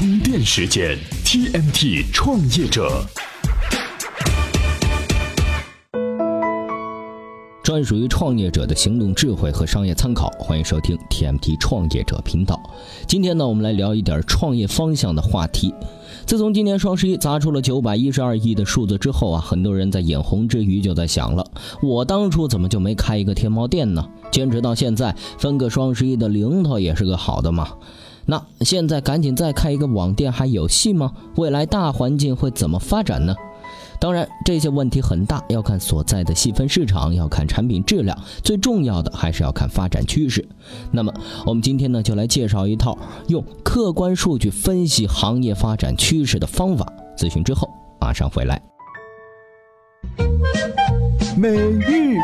充电时间，TMT 创业者。专属于创业者的行动智慧和商业参考，欢迎收听 TMT 创业者频道。今天呢，我们来聊一点创业方向的话题。自从今年双十一砸出了九百一十二亿的数字之后啊，很多人在眼红之余就在想了：我当初怎么就没开一个天猫店呢？坚持到现在，分个双十一的零头也是个好的嘛。那现在赶紧再开一个网店还有戏吗？未来大环境会怎么发展呢？当然，这些问题很大，要看所在的细分市场，要看产品质量，最重要的还是要看发展趋势。那么，我们今天呢，就来介绍一套用客观数据分析行业发展趋势的方法。咨询之后马上回来。每日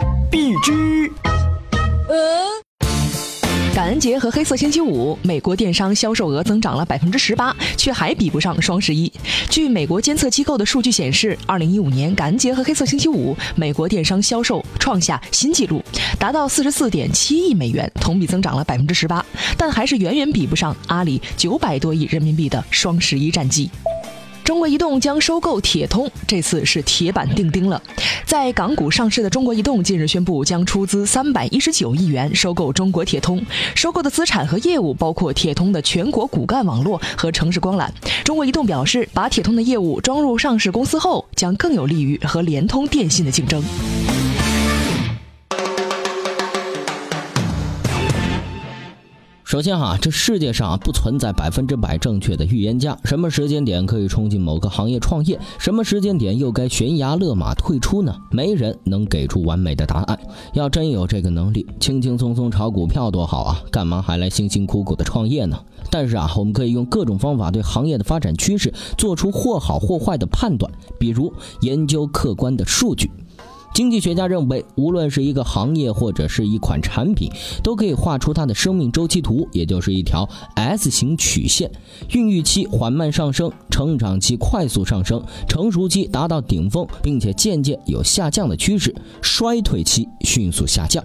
感恩节和黑色星期五，美国电商销售额增长了百分之十八，却还比不上双十一。据美国监测机构的数据显示，二零一五年感恩节和黑色星期五，美国电商销售创下新纪录，达到四十四点七亿美元，同比增长了百分之十八，但还是远远比不上阿里九百多亿人民币的双十一战绩。中国移动将收购铁通，这次是铁板钉钉了。在港股上市的中国移动近日宣布，将出资三百一十九亿元收购中国铁通。收购的资产和业务包括铁通的全国骨干网络和城市光缆。中国移动表示，把铁通的业务装入上市公司后，将更有利于和联通、电信的竞争。首先哈，这世界上不存在百分之百正确的预言家。什么时间点可以冲进某个行业创业？什么时间点又该悬崖勒马退出呢？没人能给出完美的答案。要真有这个能力，轻轻松松炒股票多好啊！干嘛还来辛辛苦苦的创业呢？但是啊，我们可以用各种方法对行业的发展趋势做出或好或坏的判断，比如研究客观的数据。经济学家认为，无论是一个行业或者是一款产品，都可以画出它的生命周期图，也就是一条 S 型曲线。孕育期缓慢上升，成长期快速上升，成熟期达到顶峰，并且渐渐有下降的趋势，衰退期迅速下降。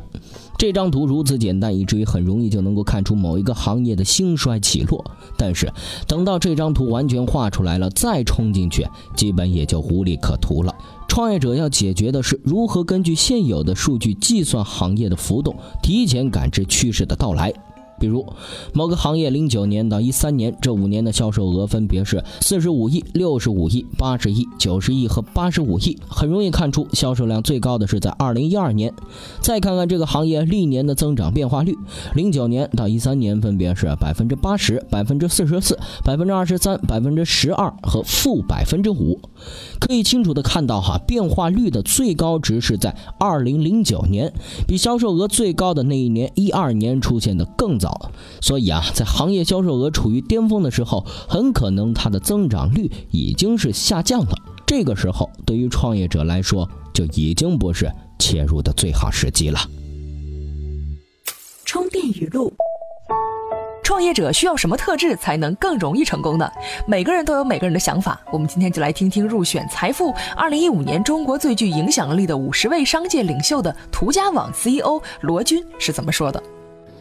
这张图如此简单，以至于很容易就能够看出某一个行业的兴衰起落。但是，等到这张图完全画出来了，再冲进去，基本也就无利可图了。创业者要解决的是如何根据现有的数据计算行业的浮动，提前感知趋势的到来。比如，某个行业零九年到一三年这五年的销售额分别是四十五亿、六十五亿、八十亿、九十亿和八十五亿，很容易看出销售量最高的是在二零一二年。再看看这个行业历年的增长变化率，零九年到一三年分别是百分之八十、百分之四十四、百分之二十三、百分之十二和负百分之五。可以清楚的看到哈，变化率的最高值是在二零零九年，比销售额最高的那一年一二年出现的更早。所以啊，在行业销售额处于巅峰的时候，很可能它的增长率已经是下降了。这个时候，对于创业者来说，就已经不是切入的最好时机了。充电语录。创业者需要什么特质才能更容易成功呢？每个人都有每个人的想法。我们今天就来听听入选财富二零一五年中国最具影响力的五十位商界领袖的途家网 CEO 罗军是怎么说的。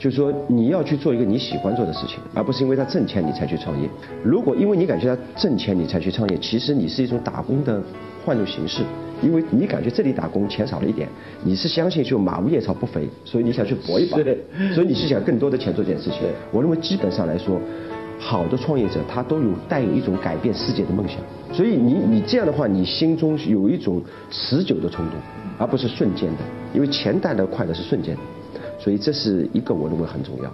就是说，你要去做一个你喜欢做的事情，而不是因为他挣钱你才去创业。如果因为你感觉他挣钱你才去创业，其实你是一种打工的换种形式。因为你感觉这里打工钱少了一点，你是相信就马无夜草不肥，所以你想去搏一把，所以你是想更多的钱做这件事情。我认为基本上来说，好的创业者他都有带有一种改变世界的梦想。所以你你这样的话，你心中有一种持久的冲动，而不是瞬间的。因为钱带来快乐是瞬间的。所以这是一个我认为很重要。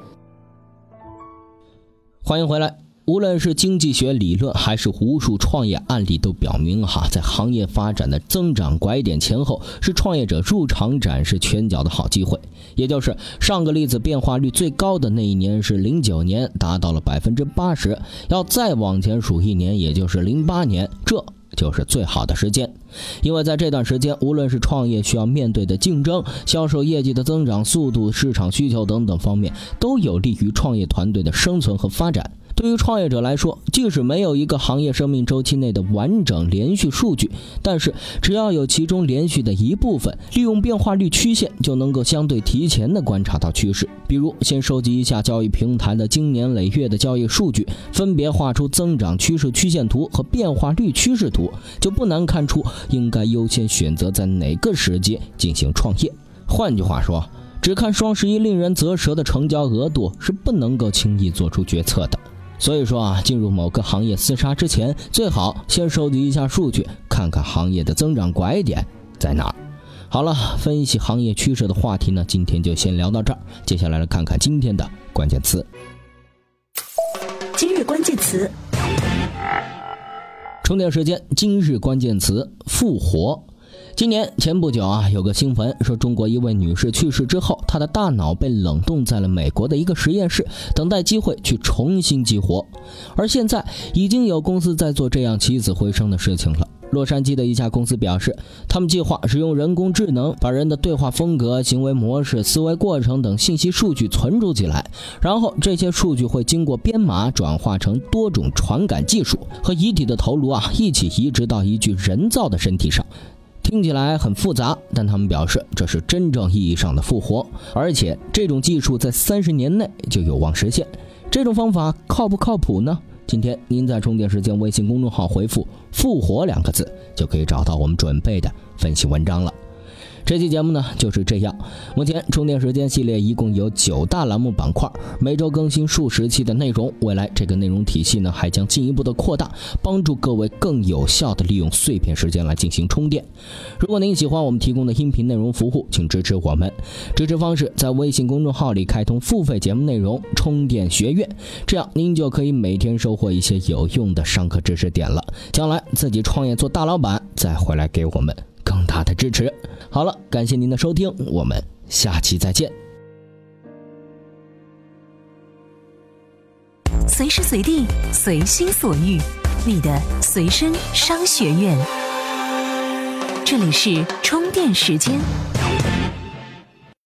欢迎回来。无论是经济学理论，还是无数创业案例，都表明哈，在行业发展的增长拐点前后，是创业者入场展示拳脚的好机会。也就是上个例子变化率最高的那一年是零九年，达到了百分之八十。要再往前数一年，也就是零八年，这。就是最好的时间，因为在这段时间，无论是创业需要面对的竞争、销售业绩的增长速度、市场需求等等方面，都有利于创业团队的生存和发展。对于创业者来说，即使没有一个行业生命周期内的完整连续数据，但是只要有其中连续的一部分，利用变化率曲线就能够相对提前的观察到趋势。比如，先收集一下交易平台的经年累月的交易数据，分别画出增长趋势曲线图和变化率趋势图，就不难看出应该优先选择在哪个时节进行创业。换句话说，只看双十一令人啧舌的成交额度是不能够轻易做出决策的。所以说啊，进入某个行业厮杀之前，最好先收集一下数据，看看行业的增长拐点在哪儿。好了，分析行业趋势的话题呢，今天就先聊到这儿。接下来来看看今天的关键词。今日关键词：充电时间。今日关键词：复活。今年前不久啊，有个新闻说，中国一位女士去世之后，她的大脑被冷冻在了美国的一个实验室，等待机会去重新激活。而现在，已经有公司在做这样起死回生的事情了。洛杉矶的一家公司表示，他们计划使用人工智能把人的对话风格、行为模式、思维过程等信息数据存储起来，然后这些数据会经过编码转化成多种传感技术，和遗体的头颅啊一起移植到一具人造的身体上。听起来很复杂，但他们表示这是真正意义上的复活，而且这种技术在三十年内就有望实现。这种方法靠不靠谱呢？今天您在充电时间微信公众号回复“复活”两个字，就可以找到我们准备的分析文章了。这期节目呢就是这样。目前充电时间系列一共有九大栏目板块，每周更新数十期的内容。未来这个内容体系呢还将进一步的扩大，帮助各位更有效的利用碎片时间来进行充电。如果您喜欢我们提供的音频内容服务，请支持我们。支持方式在微信公众号里开通付费节目内容充电学院，这样您就可以每天收获一些有用的上课知识点了。将来自己创业做大老板，再回来给我们。更大的支持。好了，感谢您的收听，我们下期再见。随时随地，随心所欲，你的随身商学院。这里是充电时间。